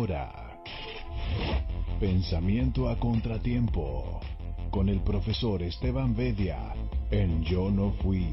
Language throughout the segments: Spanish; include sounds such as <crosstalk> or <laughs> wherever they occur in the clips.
ahora, Pensamiento a Contratiempo, con el profesor Esteban Bedia, en Yo No Fui.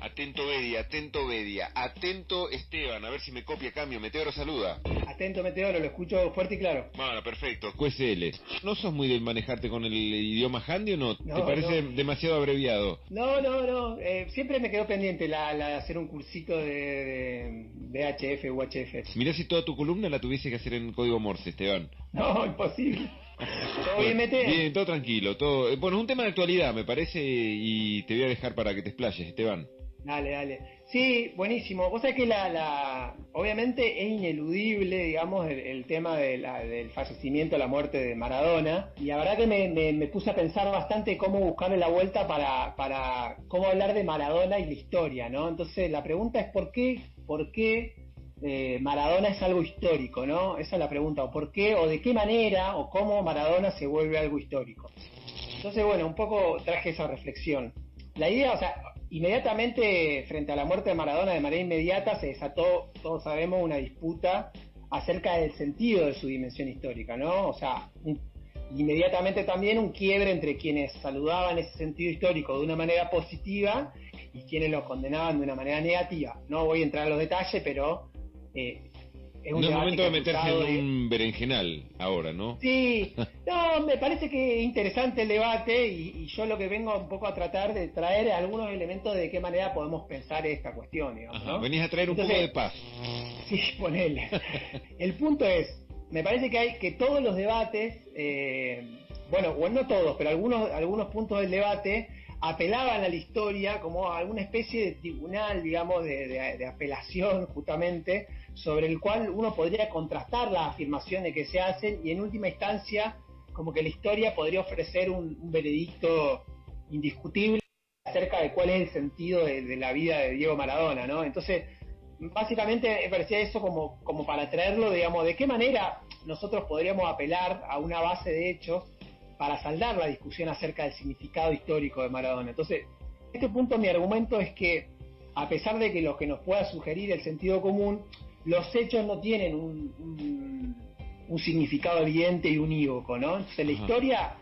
Atento Bedia, atento Bedia, atento Esteban, a ver si me copia cambio. Meteoro saluda. Atento Meteoro, lo escucho fuerte y claro. Bueno, perfecto. QSL. ¿No sos muy de manejarte con el idioma handy o no? ¿Te parece no. demasiado abreviado? No, no, no. eh, siempre me quedó pendiente la, la de hacer un cursito de, de, HF u HF. Mirá si toda tu columna la tuviese que hacer en código Morse, Esteban. No, imposible. <laughs> ¿Todo bien, Mete? Bien, todo tranquilo. todo. eh, Bueno, es un tema de actualidad, me parece, y te voy a dejar para que te explayes, Esteban. Dale, dale. Sí, buenísimo. Vos sabés que la, la, obviamente es ineludible, digamos, el, tema del fallecimiento, la muerte de Maradona. Y la verdad que me, me- me puse a pensar bastante cómo buscarle la vuelta para, para cómo hablar de Maradona y la historia, ¿no? Entonces la pregunta es por qué, por qué eh, Maradona es algo histórico, ¿no? Esa es la pregunta. O por qué, o de qué manera, o cómo Maradona se vuelve algo histórico. Entonces, bueno, un poco traje esa reflexión. La idea, o sea, inmediatamente frente a la muerte de Maradona, de manera inmediata, se desató, todos sabemos, una disputa acerca del sentido de su dimensión histórica, ¿no? O sea, inmediatamente también un quiebre entre quienes saludaban ese sentido histórico de una manera positiva y quienes lo condenaban de una manera negativa. No voy a entrar en los detalles, pero eh, es un no es debate momento de meterse en un berenjenal ahora, ¿no? Sí, no, me parece que es interesante el debate y, y yo lo que vengo un poco a tratar de traer algunos elementos de qué manera podemos pensar esta cuestión, digamos, Ajá, ¿no? venís a traer un poco de paz. <laughs> Sí, ponele. <laughs> El punto es, me parece que hay que todos los debates, eh, bueno, bueno, no todos, pero algunos, algunos puntos del debate apelaban a la historia como a alguna especie de tribunal, digamos, de, de- de apelación justamente, sobre el cual uno podría contrastar las afirmaciones que se hacen y en última instancia como que la historia podría ofrecer un, veredicto indiscutible acerca de cuál es el sentido de, de la vida de Diego Maradona, ¿no? Entonces, básicamente me parecía eso como, como para traerlo, digamos, de qué manera nosotros podríamos apelar a una base de hechos para saldar la discusión acerca del significado histórico de Maradona. Entonces, en este punto mi argumento es que, a pesar de que lo que nos pueda sugerir el sentido común, los hechos no tienen un, un- un significado evidente y unívoco, ¿no? Entonces, la Ajá. historia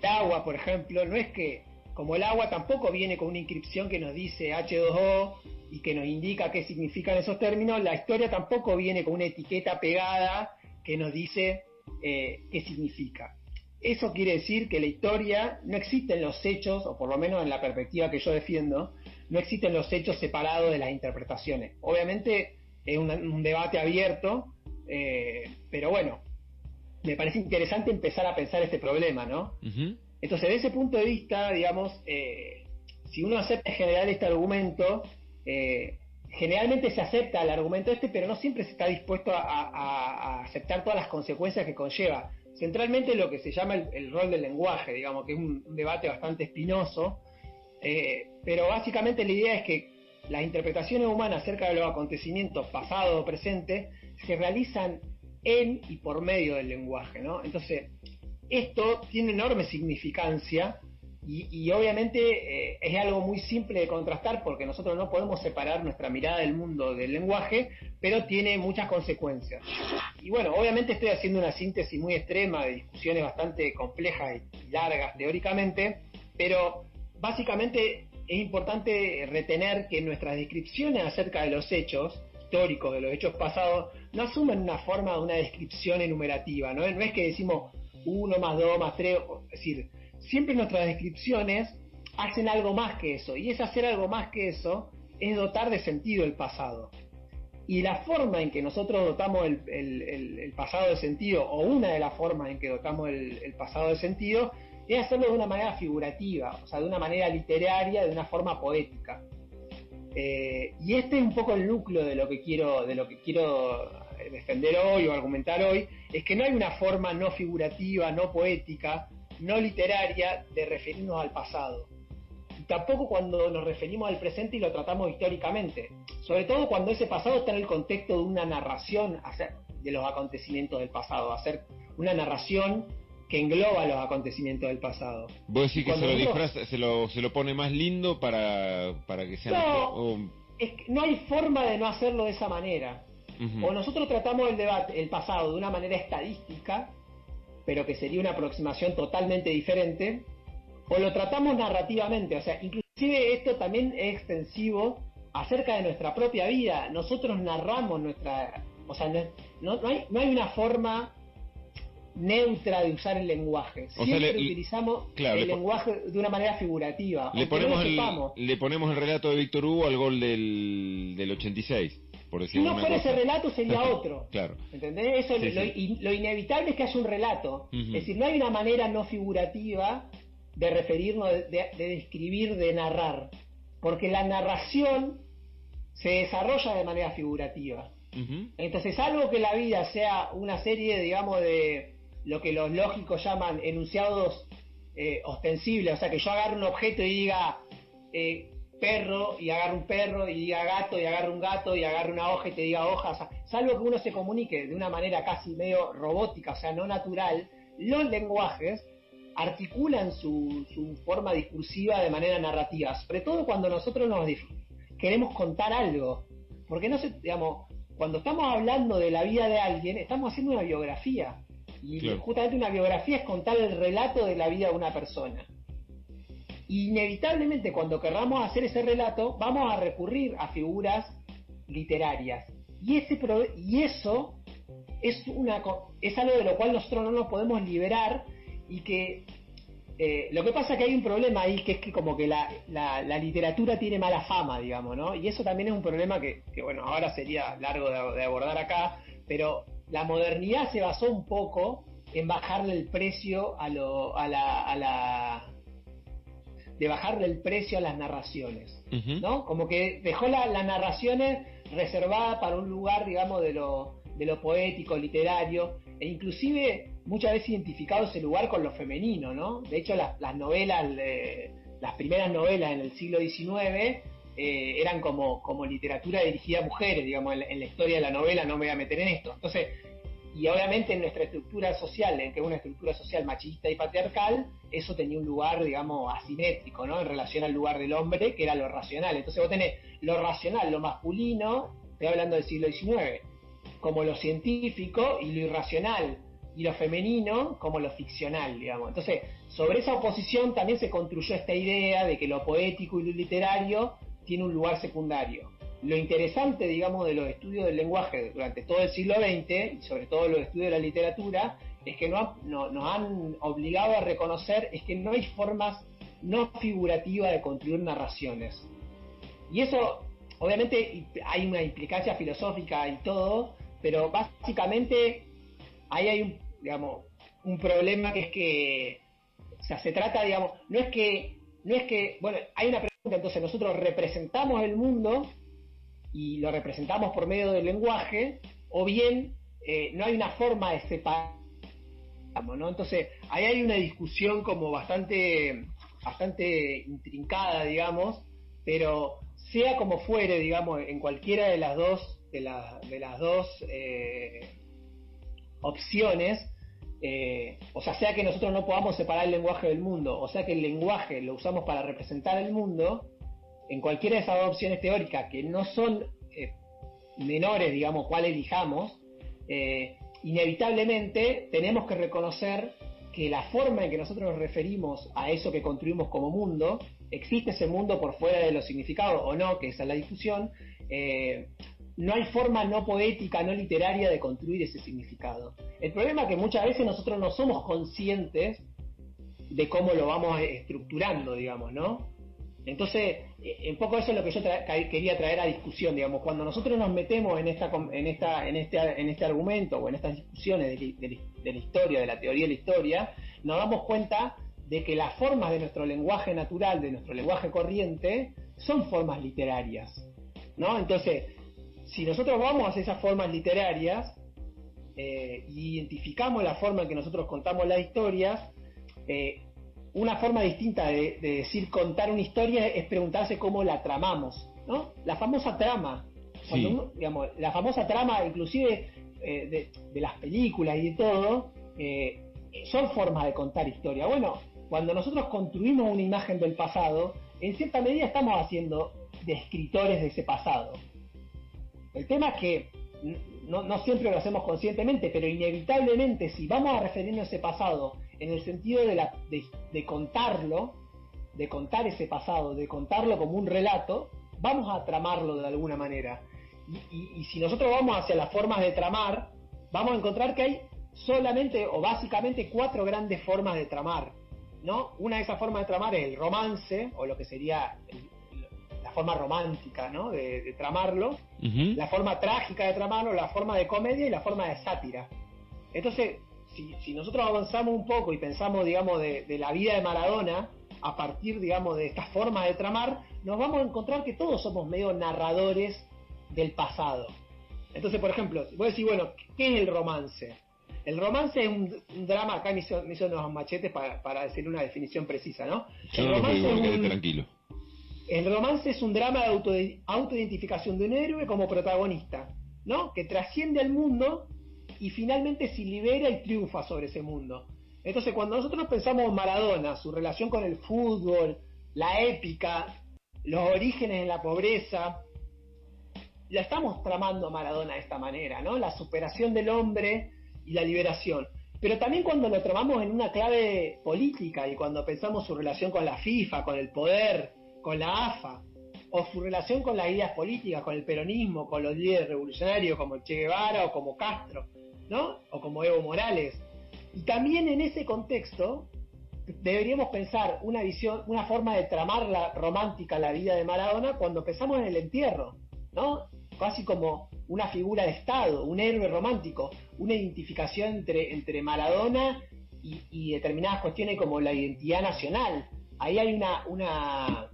el agua, por ejemplo, no es que, como el agua tampoco viene con una inscripción que nos dice H2O y que nos indica qué significan esos términos, la historia tampoco viene con una etiqueta pegada que nos dice eh, qué significa. Eso quiere decir que la historia no existen los hechos, o por lo menos en la perspectiva que yo defiendo, no existen los hechos separados de las interpretaciones. Obviamente es un, un debate abierto, eh, pero bueno, me parece interesante empezar a pensar este problema, ¿no? Entonces, desde ese punto de vista, digamos, eh, si uno acepta en general este argumento, eh, generalmente se acepta el argumento este, pero no siempre se está dispuesto a, a- a aceptar todas las consecuencias que conlleva. Centralmente lo que se llama el, el rol del lenguaje, digamos, que es un, un debate bastante espinoso, eh, pero básicamente la idea es que las interpretaciones humanas acerca de los acontecimientos pasados o presentes se realizan en y por medio del lenguaje, ¿no? Entonces, esto tiene enorme significancia y, y obviamente eh, es algo muy simple de contrastar porque nosotros no podemos separar nuestra mirada del mundo del lenguaje, pero tiene muchas consecuencias. Y bueno, obviamente estoy haciendo una síntesis muy extrema de discusiones bastante complejas y largas teóricamente, pero básicamente es importante retener que nuestras descripciones acerca de los hechos históricos, de los hechos pasados, no asumen una forma de una descripción enumerativa, ¿no? No es que decimos uno más dos más tres, o- es decir, siempre nuestras descripciones hacen algo más que eso, y ese hacer algo más que eso es dotar de sentido el pasado. Y la forma en que nosotros dotamos el, pasado de sentido, o una de las formas en que dotamos el pasado de sentido, es hacerlo de una manera figurativa, o sea, de una manera literaria, de una forma poética. Eh, y este es un poco el núcleo de lo que quiero, de lo que quiero eh, defender hoy o argumentar hoy, es que no hay una forma no figurativa, no poética, no literaria de referirnos al pasado. Tampoco cuando nos referimos al presente y lo tratamos históricamente. Sobre todo cuando ese pasado está en el contexto de una narración de los acontecimientos del pasado, hacer una narración que engloba los acontecimientos del pasado. Vos decís que se lo disfraza, se lo, se lo pone más lindo para, para que sea No. mejor. Es que no hay forma de no hacerlo de esa manera. O nosotros tratamos el debate, el pasado, de una manera estadística, pero que sería una aproximación totalmente diferente, o lo tratamos narrativamente, o sea, inclusive esto también es extensivo acerca de nuestra propia vida. Nosotros narramos nuestra, o sea, no, no, hay, no hay una forma neutra de usar el lenguaje. Siempre utilizamos el lenguaje de una manera figurativa. Le ponemos, el, le ponemos el relato de Víctor Hugo al gol del, del 86. Por si no fuera ese relato sería <laughs> otro. claro. ¿Entendés? Eso, lo, inevitable es que haya un relato. Es decir, no hay una manera no figurativa de referirnos, de, describir, de narrar. Porque la narración se desarrolla de manera figurativa. Entonces, algo que la vida sea una serie, digamos, de, lo que los lógicos llaman enunciados eh, ostensibles, o sea, que yo agarre un objeto y diga eh, perro y agarre un perro y diga gato y agarre un gato y agarre una hoja y te diga hoja, o sea, salvo que uno se comunique de una manera casi medio robótica, o sea, no natural, los lenguajes articulan su, su forma discursiva de manera narrativa, sobre todo cuando nosotros nos queremos contar algo, porque no sé, digamos, cuando estamos hablando de la vida de alguien, estamos haciendo una biografía. Y justamente una biografía es contar el relato de la vida de una persona. Inevitablemente cuando querramos hacer ese relato vamos a recurrir a figuras literarias. Y, ese y eso es, una, es algo de lo cual nosotros no nos podemos liberar y que eh, lo que pasa es que hay un problema ahí que es que como que la, la, literatura tiene mala fama, digamos, ¿no? Y eso también es un problema que, bueno, ahora sería largo de abordar acá, pero la modernidad se basó un poco en bajarle el precio a, lo, a, la, a la de bajarle el precio a las narraciones, ¿no? Como que dejó las narraciones reservadas para un lugar, digamos, de lo, de lo poético, literario, e inclusive muchas veces identificado ese lugar con lo femenino, ¿no? De hecho, las, las novelas, las primeras novelas en el siglo XIX eh, eran como, como literatura dirigida a mujeres, digamos, en la, historia de la novela no me voy a meter en esto. Entonces, y obviamente en nuestra estructura social, en que es una estructura social machista y patriarcal, eso tenía un lugar, digamos, asimétrico, ¿no? En relación al lugar del hombre, que era lo racional. Entonces vos tenés lo racional, lo masculino, estoy hablando del siglo XIX, como lo científico y lo irracional, y lo femenino como lo ficcional, digamos. Entonces, sobre esa oposición también se construyó esta idea de que lo poético y lo literario tiene un lugar secundario. Lo interesante, digamos, de los estudios del lenguaje durante todo el siglo XX, y sobre todo los estudios de la literatura, es que no, nos han obligado a reconocer es que no hay formas no figurativas de construir narraciones. Y eso, obviamente, hay una implicancia filosófica y todo, pero básicamente ahí hay un, digamos, un problema que es que, o sea, se trata, digamos, no es que, no es que, bueno, hay una entonces nosotros representamos el mundo y lo representamos por medio del lenguaje, o bien eh, no hay una forma de separar, ¿no? Entonces ahí hay una discusión como bastante, bastante intrincada, digamos, pero sea como fuere, digamos, en cualquiera de las dos, de, de las dos eh, opciones, eh, o sea, sea que nosotros no podamos separar el lenguaje del mundo, o sea que el lenguaje lo usamos para representar el mundo, en cualquiera de esas opciones teóricas que no son eh, menores, digamos, cuál elijamos, eh, inevitablemente tenemos que reconocer que la forma en que nosotros nos referimos a eso que construimos como mundo, existe ese mundo por fuera de los significados o no, que esa es la discusión, no hay forma no poética, no literaria de construir ese significado. El problema es que muchas veces nosotros no somos conscientes de cómo lo vamos estructurando, digamos, ¿no? Entonces, eh, un poco eso es lo que yo quería traer a discusión, digamos, cuando nosotros nos metemos en esta, en esta, en este, en este argumento o en estas discusiones de, de la historia, de la teoría de la historia, nos damos cuenta de que las formas de nuestro lenguaje natural, de nuestro lenguaje corriente, son formas literarias, ¿no? Entonces, si nosotros vamos a esas formas literarias eh, identificamos la forma en que nosotros contamos las historias, eh, una forma distinta de, decir contar una historia es preguntarse cómo la tramamos, ¿no? La famosa trama, digamos, la famosa trama, inclusive eh, de, las películas y de todo, son formas de contar historia. Bueno, cuando nosotros construimos una imagen del pasado, en cierta medida estamos haciendo de escritores de ese pasado. El tema es que no, siempre lo hacemos conscientemente, pero inevitablemente si vamos a referirnos a ese pasado en el sentido de, la, de, contarlo, de contar ese pasado, de contarlo como un relato, vamos a tramarlo de alguna manera. Y, y, si nosotros vamos hacia las formas de tramar, vamos a encontrar que hay solamente o básicamente cuatro grandes formas de tramar. ¿no? Una de esas formas de tramar es el romance, o lo que sería la forma romántica ¿no? de, tramarlo, la forma trágica de tramarlo, la forma de comedia y la forma de sátira. Entonces, si, nosotros avanzamos un poco y pensamos, digamos, de, la vida de Maradona, a partir, digamos, de esta forma de tramar, nos vamos a encontrar que todos somos medio narradores del pasado. Entonces, por ejemplo, voy a decir, bueno, ¿qué es el romance? El romance es un, drama, acá me hizo, unos machetes para, para, decir una definición precisa, ¿no? el romance es un, tranquilo. El romance es un drama de auto, autoidentificación de un héroe como protagonista, ¿no? Que trasciende al mundo y finalmente se libera y triunfa sobre ese mundo. Entonces, cuando nosotros pensamos en Maradona, su relación con el fútbol, la épica, los orígenes en la pobreza, la estamos tramando Maradona de esta manera, ¿no? La superación del hombre y la liberación. Pero también cuando lo tramamos en una clave política y cuando pensamos su relación con la FIFA, con el poder, con la AFA, o su relación con las ideas políticas, con el peronismo, con los líderes revolucionarios como Che Guevara o como Castro, ¿no? O como Evo Morales. Y también en ese contexto deberíamos pensar una visión, una forma de tramar la romántica la vida de Maradona cuando pensamos en el entierro, ¿no? Casi como una figura de Estado, un héroe romántico, una identificación entre, entre Maradona y, determinadas cuestiones como la identidad nacional. Ahí hay una, una,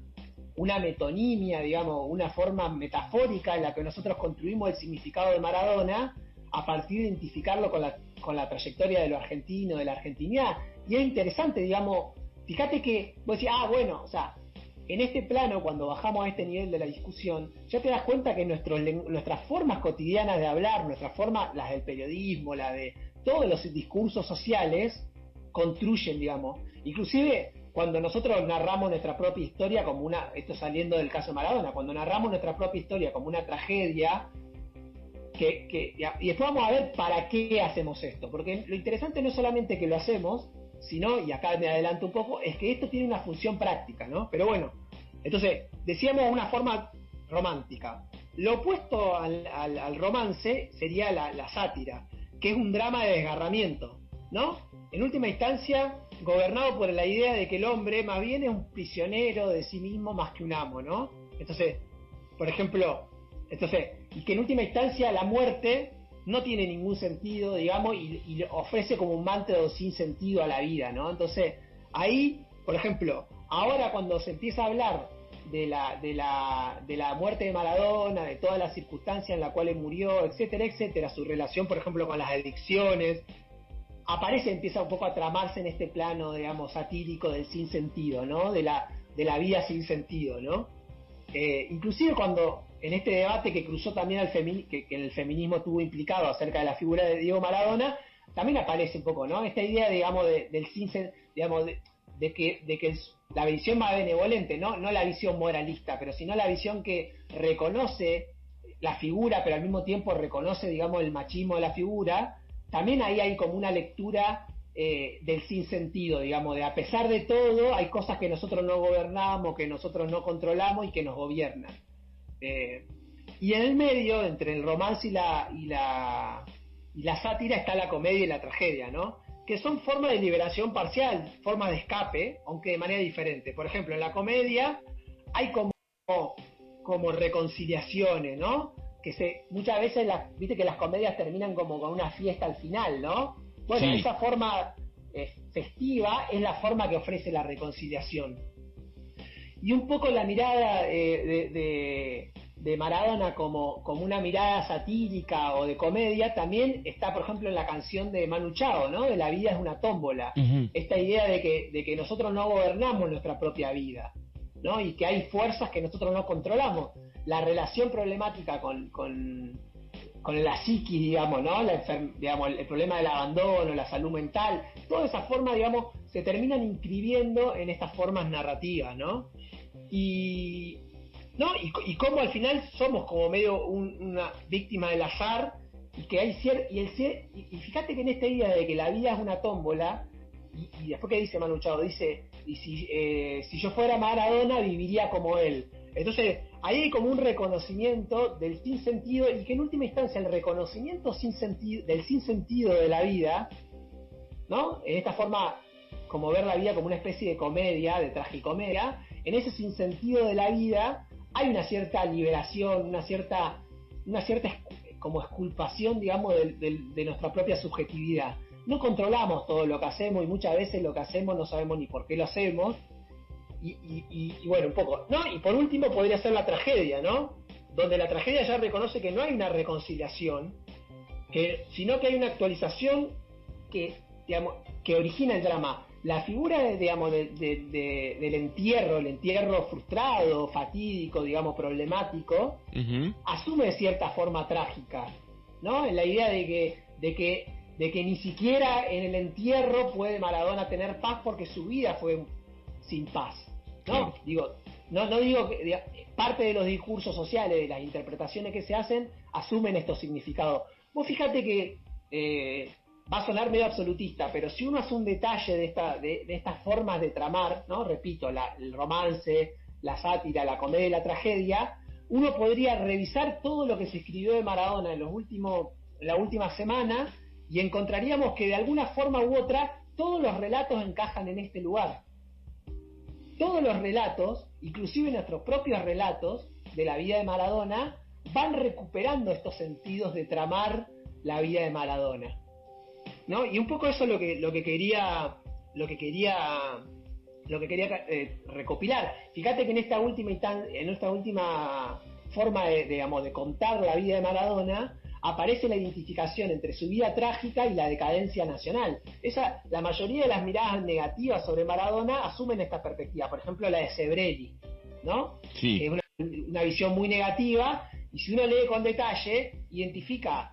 una metonimia, digamos, una forma metafórica en la que nosotros construimos el significado de Maradona a partir de identificarlo con la, con la trayectoria de lo argentino, de la argentinidad. Y es interesante, digamos, fíjate que vos decís, ah, bueno, o sea, en este plano, cuando bajamos a este nivel de la discusión, ya te das cuenta que nuestras formas cotidianas de hablar, nuestras formas, las del periodismo, la de todos los discursos sociales, construyen, digamos. Inclusive cuando nosotros narramos nuestra propia historia como una, esto saliendo del caso Maradona, cuando narramos nuestra propia historia como una tragedia, que, y después vamos a ver para qué hacemos esto, porque lo interesante no es solamente que lo hacemos, sino, y acá me adelanto un poco, es que esto tiene una función práctica, ¿no? Pero bueno, entonces, decíamos una forma romántica. Lo opuesto al, romance sería la, sátira, que es un drama de desgarramiento, ¿no? En última instancia, gobernado por la idea de que el hombre más bien es un prisionero de sí mismo más que un amo, ¿no? Entonces, por ejemplo, entonces, y que en última instancia la muerte no tiene ningún sentido, digamos, y, y ofrece como un manto sin sentido a la vida, ¿no? Entonces, ahí, por ejemplo, Ahora cuando se empieza a hablar de la, de la, de la muerte de Maradona, de todas las circunstancias en las cuales murió, etcétera, etcétera, su relación, por ejemplo, con las adicciones, aparece, empieza un poco a tramarse en este plano, digamos, satírico del sinsentido, ¿no? De la, de la vida sin sentido, ¿no? Eh, inclusive cuando en este debate que cruzó también al que, que, el feminismo tuvo implicado acerca de la figura de Diego Maradona, también aparece un poco, ¿no? Esta idea, digamos, del sin, digamos, de, de que, de que la visión más benevolente, ¿no? no la visión moralista, pero sino la visión que reconoce la figura, pero al mismo tiempo reconoce, digamos, el machismo de la figura, también ahí hay como una lectura eh, del sinsentido, digamos, de a pesar de todo, hay cosas que nosotros no gobernamos, que nosotros no controlamos y que nos gobiernan. Eh, y en el medio, entre el romance y la, y la, y la sátira, está la comedia y la tragedia, ¿no? que son formas de liberación parcial, formas de escape, aunque de manera diferente. Por ejemplo, en la comedia hay como, como reconciliaciones, ¿no? Que se, muchas veces, las, viste que las comedias terminan como con una fiesta al final, ¿no? Bueno, esa forma eh, festiva es la forma que ofrece la reconciliación. Y un poco la mirada eh, de de Maradona como, como una mirada satírica o de comedia, también está, por ejemplo, en la canción de Manu Chao, ¿no? De la vida es una tómbola. Esta idea de que, de que nosotros no gobernamos nuestra propia vida, ¿no? Y que hay fuerzas que nosotros no controlamos. La relación problemática con, con, con la psiqui, digamos, ¿no? La digamos, el problema del abandono, la salud mental, todas esas formas, digamos, se terminan inscribiendo en estas formas narrativas, ¿no? Y, ¿no? Y, y cómo al final somos como medio una víctima del azar y que hay cier y el y, fíjate que en esta idea de que la vida es una tómbola, y, después que dice Manu Chao, dice, y si, eh, si yo fuera Maradona viviría como él. Entonces, ahí hay como un reconocimiento del sinsentido y que en última instancia el reconocimiento sin sentido, del sinsentido de la vida, ¿no? En esta forma, como ver la vida como una especie de comedia, de tragicomedia, en ese sinsentido de la vida hay una cierta liberación, una cierta, una cierta como exculpación, digamos, de, nuestra propia subjetividad. No controlamos todo lo que hacemos y muchas veces lo que hacemos no sabemos ni por qué lo hacemos. Y, bueno, un poco, ¿no? Y por último podría ser la tragedia, ¿no? Donde la tragedia ya reconoce que no hay una reconciliación, que, sino que hay una actualización que, digamos, que origina el drama la figura, digamos, del entierro, el entierro frustrado, fatídico, digamos, problemático, asume de cierta forma trágica, ¿no? En la idea de que, de que, de que ni siquiera en el entierro puede Maradona tener paz porque su vida fue sin paz, ¿no? Digo, no, no digo que parte de los discursos sociales, de las interpretaciones que se hacen, asumen estos significados. Vos fíjate que eh, va a sonar medio absolutista, pero si uno hace un detalle de, esta, de, estas formas de tramar, ¿no? Repito, el romance, la sátira, la comedia y la tragedia, uno podría revisar todo lo que se escribió de Maradona en los últimos, en la última semana y encontraríamos que de alguna forma u otra todos los relatos encajan en este lugar. Todos los relatos, inclusive nuestros propios relatos de la vida de Maradona, van recuperando estos sentidos de tramar la vida de Maradona. ¿no? Y un poco eso es lo que, lo que quería, lo que quería, lo que quería eh, recopilar. Fíjate que en esta última en esta última forma de, digamos, de contar la vida de Maradona, aparece la identificación entre su vida trágica y la decadencia nacional. Esa, la mayoría de las miradas negativas sobre Maradona asumen esta perspectiva. Por ejemplo, la de Sebrelli, ¿no? Sí. Es una, una visión muy negativa y si uno lee con detalle, identifica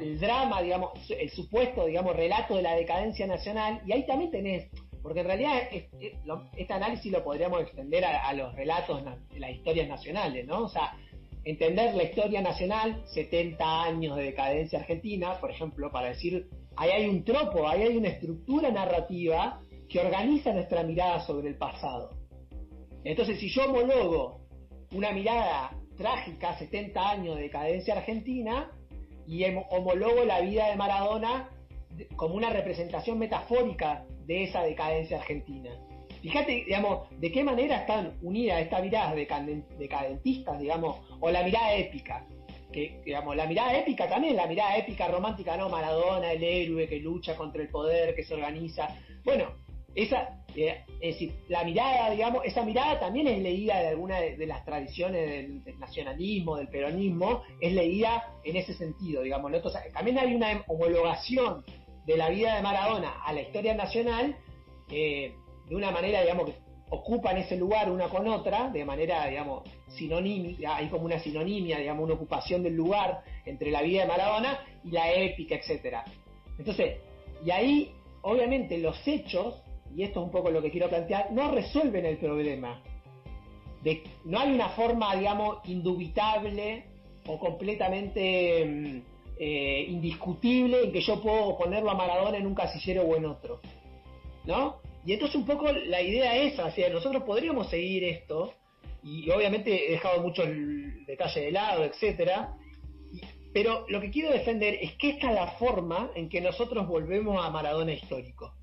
el drama, digamos, el supuesto, digamos, relato de la decadencia nacional, y ahí también tenés, porque en realidad este análisis lo podríamos extender a, los relatos de las historias nacionales, ¿no? O sea, entender la historia nacional, 70 años de decadencia argentina, por ejemplo, para decir, ahí hay un tropo, ahí hay una estructura narrativa que organiza nuestra mirada sobre el pasado. Entonces, si yo homologo una mirada trágica, 70 años de decadencia argentina, y homologo la vida de Maradona como una representación metafórica de esa decadencia argentina. Fíjate, digamos, de qué manera están unidas estas miradas decadentistas, digamos, o la mirada épica. Que, digamos, la mirada épica también, la mirada épica romántica, ¿no? Maradona, el héroe que lucha contra el poder, que se organiza. Bueno, esa, eh, es decir, la mirada, digamos, esa mirada también es leída de alguna de, las tradiciones del, nacionalismo, del peronismo, es leída en ese sentido, digamos. También hay una homologación de la vida de Maradona a la historia nacional eh, de una manera, digamos, que ocupan ese lugar una con otra, de manera, digamos, sinónima, hay como una sinonimia, digamos, una ocupación del lugar entre la vida de Maradona y la épica, etcétera. Entonces, y ahí, obviamente, los hechos y esto es un poco lo que quiero plantear, no resuelven el problema. No hay una forma, digamos, indubitable o completamente mm, eh, indiscutible en que yo puedo ponerlo a Maradona en un casillero o en otro. ¿No? Y entonces un poco la idea es sea, nosotros podríamos seguir esto, y obviamente he dejado mucho el detalle de lado, etcétera, pero lo que quiero defender es que esta es la forma en que nosotros volvemos a Maradona histórico.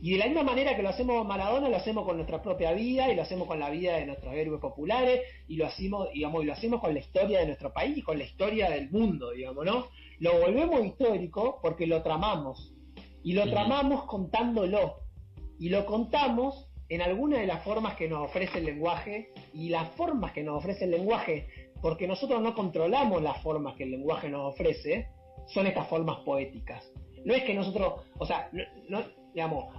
Y de la misma manera que lo hacemos con Maradona, lo hacemos con nuestra propia vida y lo hacemos con la vida de nuestros héroes populares y lo hacemos, digamos, y lo hacemos con la historia de nuestro país y con la historia del mundo, digamos, ¿no? Lo volvemos histórico porque lo tramamos. Y lo tramamos contándolo. Y lo contamos en alguna de las formas que nos ofrece el lenguaje y las formas que nos ofrece el lenguaje, porque nosotros no controlamos las formas que el lenguaje nos ofrece, son estas formas poéticas. No es que nosotros, o sea, no,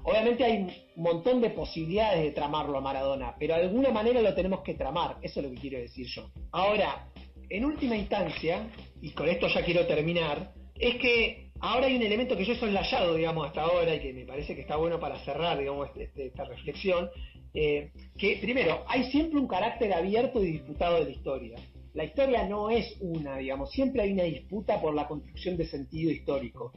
obviamente hay un montón de posibilidades de tramarlo a Maradona, pero de alguna manera lo tenemos que tramar, eso es lo que quiero decir yo. Ahora, en última instancia, y con esto ya quiero terminar, es que ahora hay un elemento que yo he soslayado, digamos, hasta ahora y que me parece que está bueno para cerrar, digamos, este, este, esta reflexión, eh, que primero, hay siempre un carácter abierto y disputado de la historia. la historia no es una, digamos, siempre hay una disputa por la construcción de sentido histórico.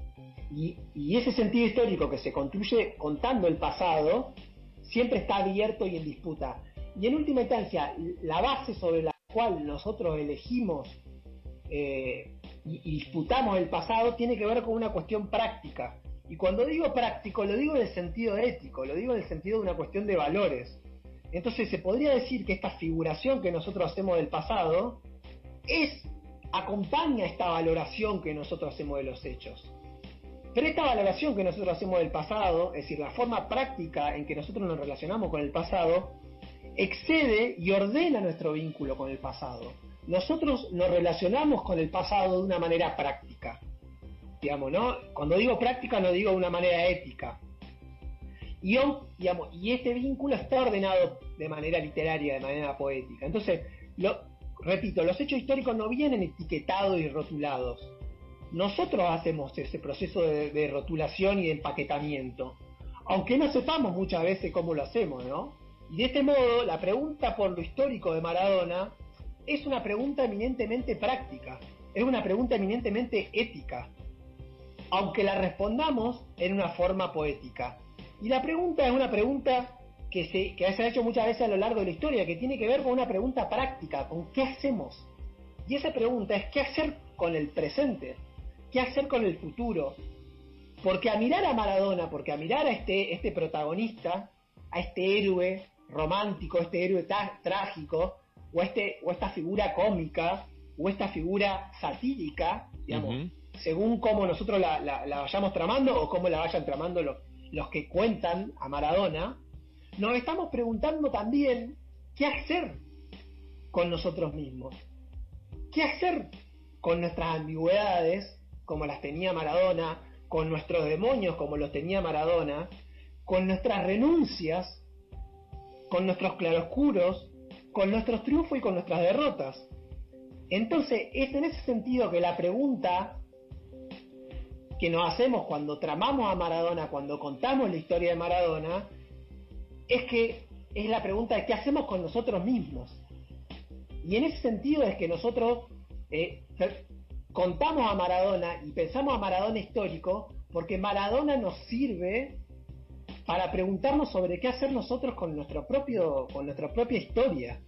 Y, ese sentido histórico que se construye contando el pasado, siempre está abierto y en disputa. Y en última instancia, la base sobre la cual nosotros elegimos eh, y, disputamos el pasado tiene que ver con una cuestión práctica. Y cuando digo práctico, lo digo en el sentido ético, lo digo en el sentido de una cuestión de valores. Entonces se podría decir que esta figuración que nosotros hacemos del pasado es acompaña esta valoración que nosotros hacemos de los hechos. Pero esta valoración que nosotros hacemos del pasado, es decir, la forma práctica en que nosotros nos relacionamos con el pasado, excede y ordena nuestro vínculo con el pasado. Nosotros nos relacionamos con el pasado de una manera práctica. Digamos, ¿no? Cuando digo práctica no digo de una manera ética. Y, digamos, y este vínculo está ordenado de manera literaria, de manera poética. Entonces, lo, repito, los hechos históricos no vienen etiquetados y rotulados. Nosotros hacemos ese proceso de, de, rotulación y de empaquetamiento, aunque no sepamos muchas veces cómo lo hacemos, ¿no? Y de este modo, la pregunta por lo histórico de Maradona es una pregunta eminentemente práctica, es una pregunta eminentemente ética, aunque la respondamos en una forma poética. Y la pregunta es una pregunta que se, ha hecho muchas veces a lo largo de la historia, que tiene que ver con una pregunta práctica, con qué hacemos. Y esa pregunta es qué hacer con el presente, qué hacer con el futuro. Porque a mirar a Maradona, porque a mirar a este, este protagonista, a este héroe romántico, este héroe trágico, o, este, o esta figura cómica, o esta figura satírica, digamos, uh -huh. según cómo nosotros la, la, la, vayamos tramando o cómo la vayan tramando los, los que cuentan a Maradona, nos estamos preguntando también qué hacer con nosotros mismos. ¿Qué hacer con nuestras ambigüedades, como las tenía Maradona, con nuestros demonios, como los tenía Maradona, con nuestras renuncias, con nuestros claroscuros, con nuestros triunfos y con nuestras derrotas? Entonces, es en ese sentido que la pregunta que nos hacemos cuando tramamos a Maradona, cuando contamos la historia de Maradona, es que es la pregunta de qué hacemos con nosotros mismos. Y en ese sentido es que nosotros eh, contamos a Maradona y pensamos a Maradona histórico porque Maradona nos sirve para preguntarnos sobre qué hacer nosotros con nuestro propio con nuestra propia historia.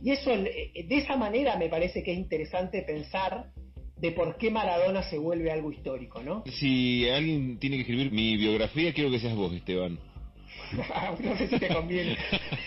Y eso de esa manera me parece que es interesante pensar de por qué Maradona se vuelve algo histórico, ¿no? Si alguien tiene que escribir mi biografía, quiero que seas vos, Esteban. <laughs> no sé si te conviene.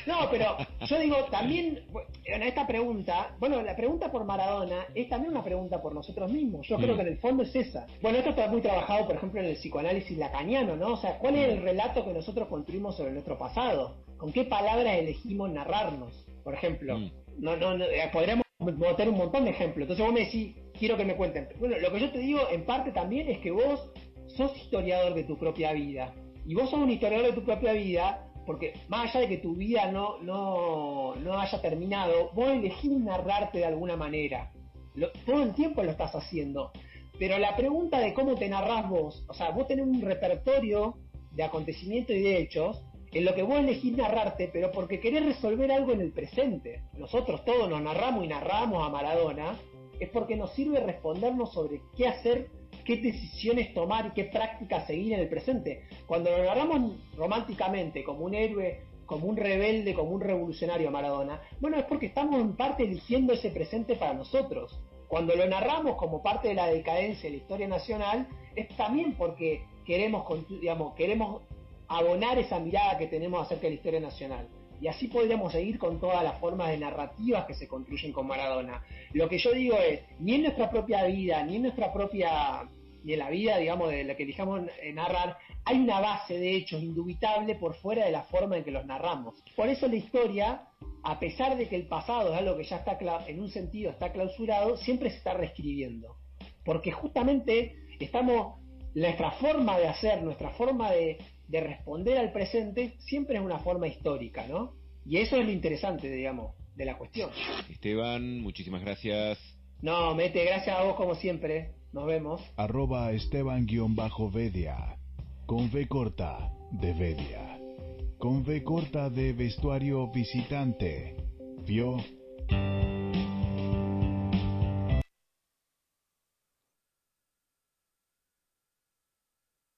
No, pero yo digo, también, en esta pregunta, bueno, la pregunta por Maradona es también una pregunta por nosotros mismos. Yo creo mm. que en el fondo es esa. Bueno, esto está muy trabajado, por ejemplo, en el psicoanálisis lacaniano, ¿no? O sea, ¿cuál es el relato que nosotros construimos sobre nuestro pasado? ¿Con qué palabras elegimos narrarnos? Por ejemplo, mm. no, no, no eh, podríamos meter un montón de ejemplos. Entonces vos me decís, quiero que me cuenten. Bueno, lo que yo te digo en parte también es que vos sos historiador de tu propia vida. Y vos sos un historiador de tu propia vida porque más allá de que tu vida no, no, no haya terminado, vos elegís narrarte de alguna manera. Lo, todo el tiempo lo estás haciendo. Pero la pregunta de cómo te narrás vos, o sea, vos tenés un repertorio de acontecimientos y de hechos en lo que vos elegís narrarte, pero porque querés resolver algo en el presente. Nosotros todos nos narramos y narramos a Maradona, es porque nos sirve respondernos sobre qué hacer qué decisiones tomar y qué prácticas seguir en el presente. Cuando lo narramos románticamente como un héroe, como un rebelde, como un revolucionario Maradona, bueno, es porque estamos en parte eligiendo ese presente para nosotros. Cuando lo narramos como parte de la decadencia de la historia nacional, es también porque queremos, queremos abonar esa mirada que tenemos acerca de la historia nacional. Y así podríamos seguir con todas las formas de narrativas que se construyen con Maradona. Lo que yo digo es, ni en nuestra propia vida, ni en nuestra propia, ni en la vida, digamos, de la que elijamos narrar, hay una base de hechos indubitable por fuera de la forma en que los narramos. Por eso la historia, a pesar de que el pasado es algo que ya está, en un sentido, está clausurado, siempre se está reescribiendo. Porque justamente estamos, nuestra forma de hacer, nuestra forma de, de responder al presente siempre es una forma histórica, ¿no? Y eso es lo interesante, digamos, de la cuestión. Esteban, muchísimas gracias. No, Mete, gracias a vos como siempre. Nos vemos. Arroba Esteban-Vedia. Con V corta de Vedia. Con V corta de vestuario visitante. Vio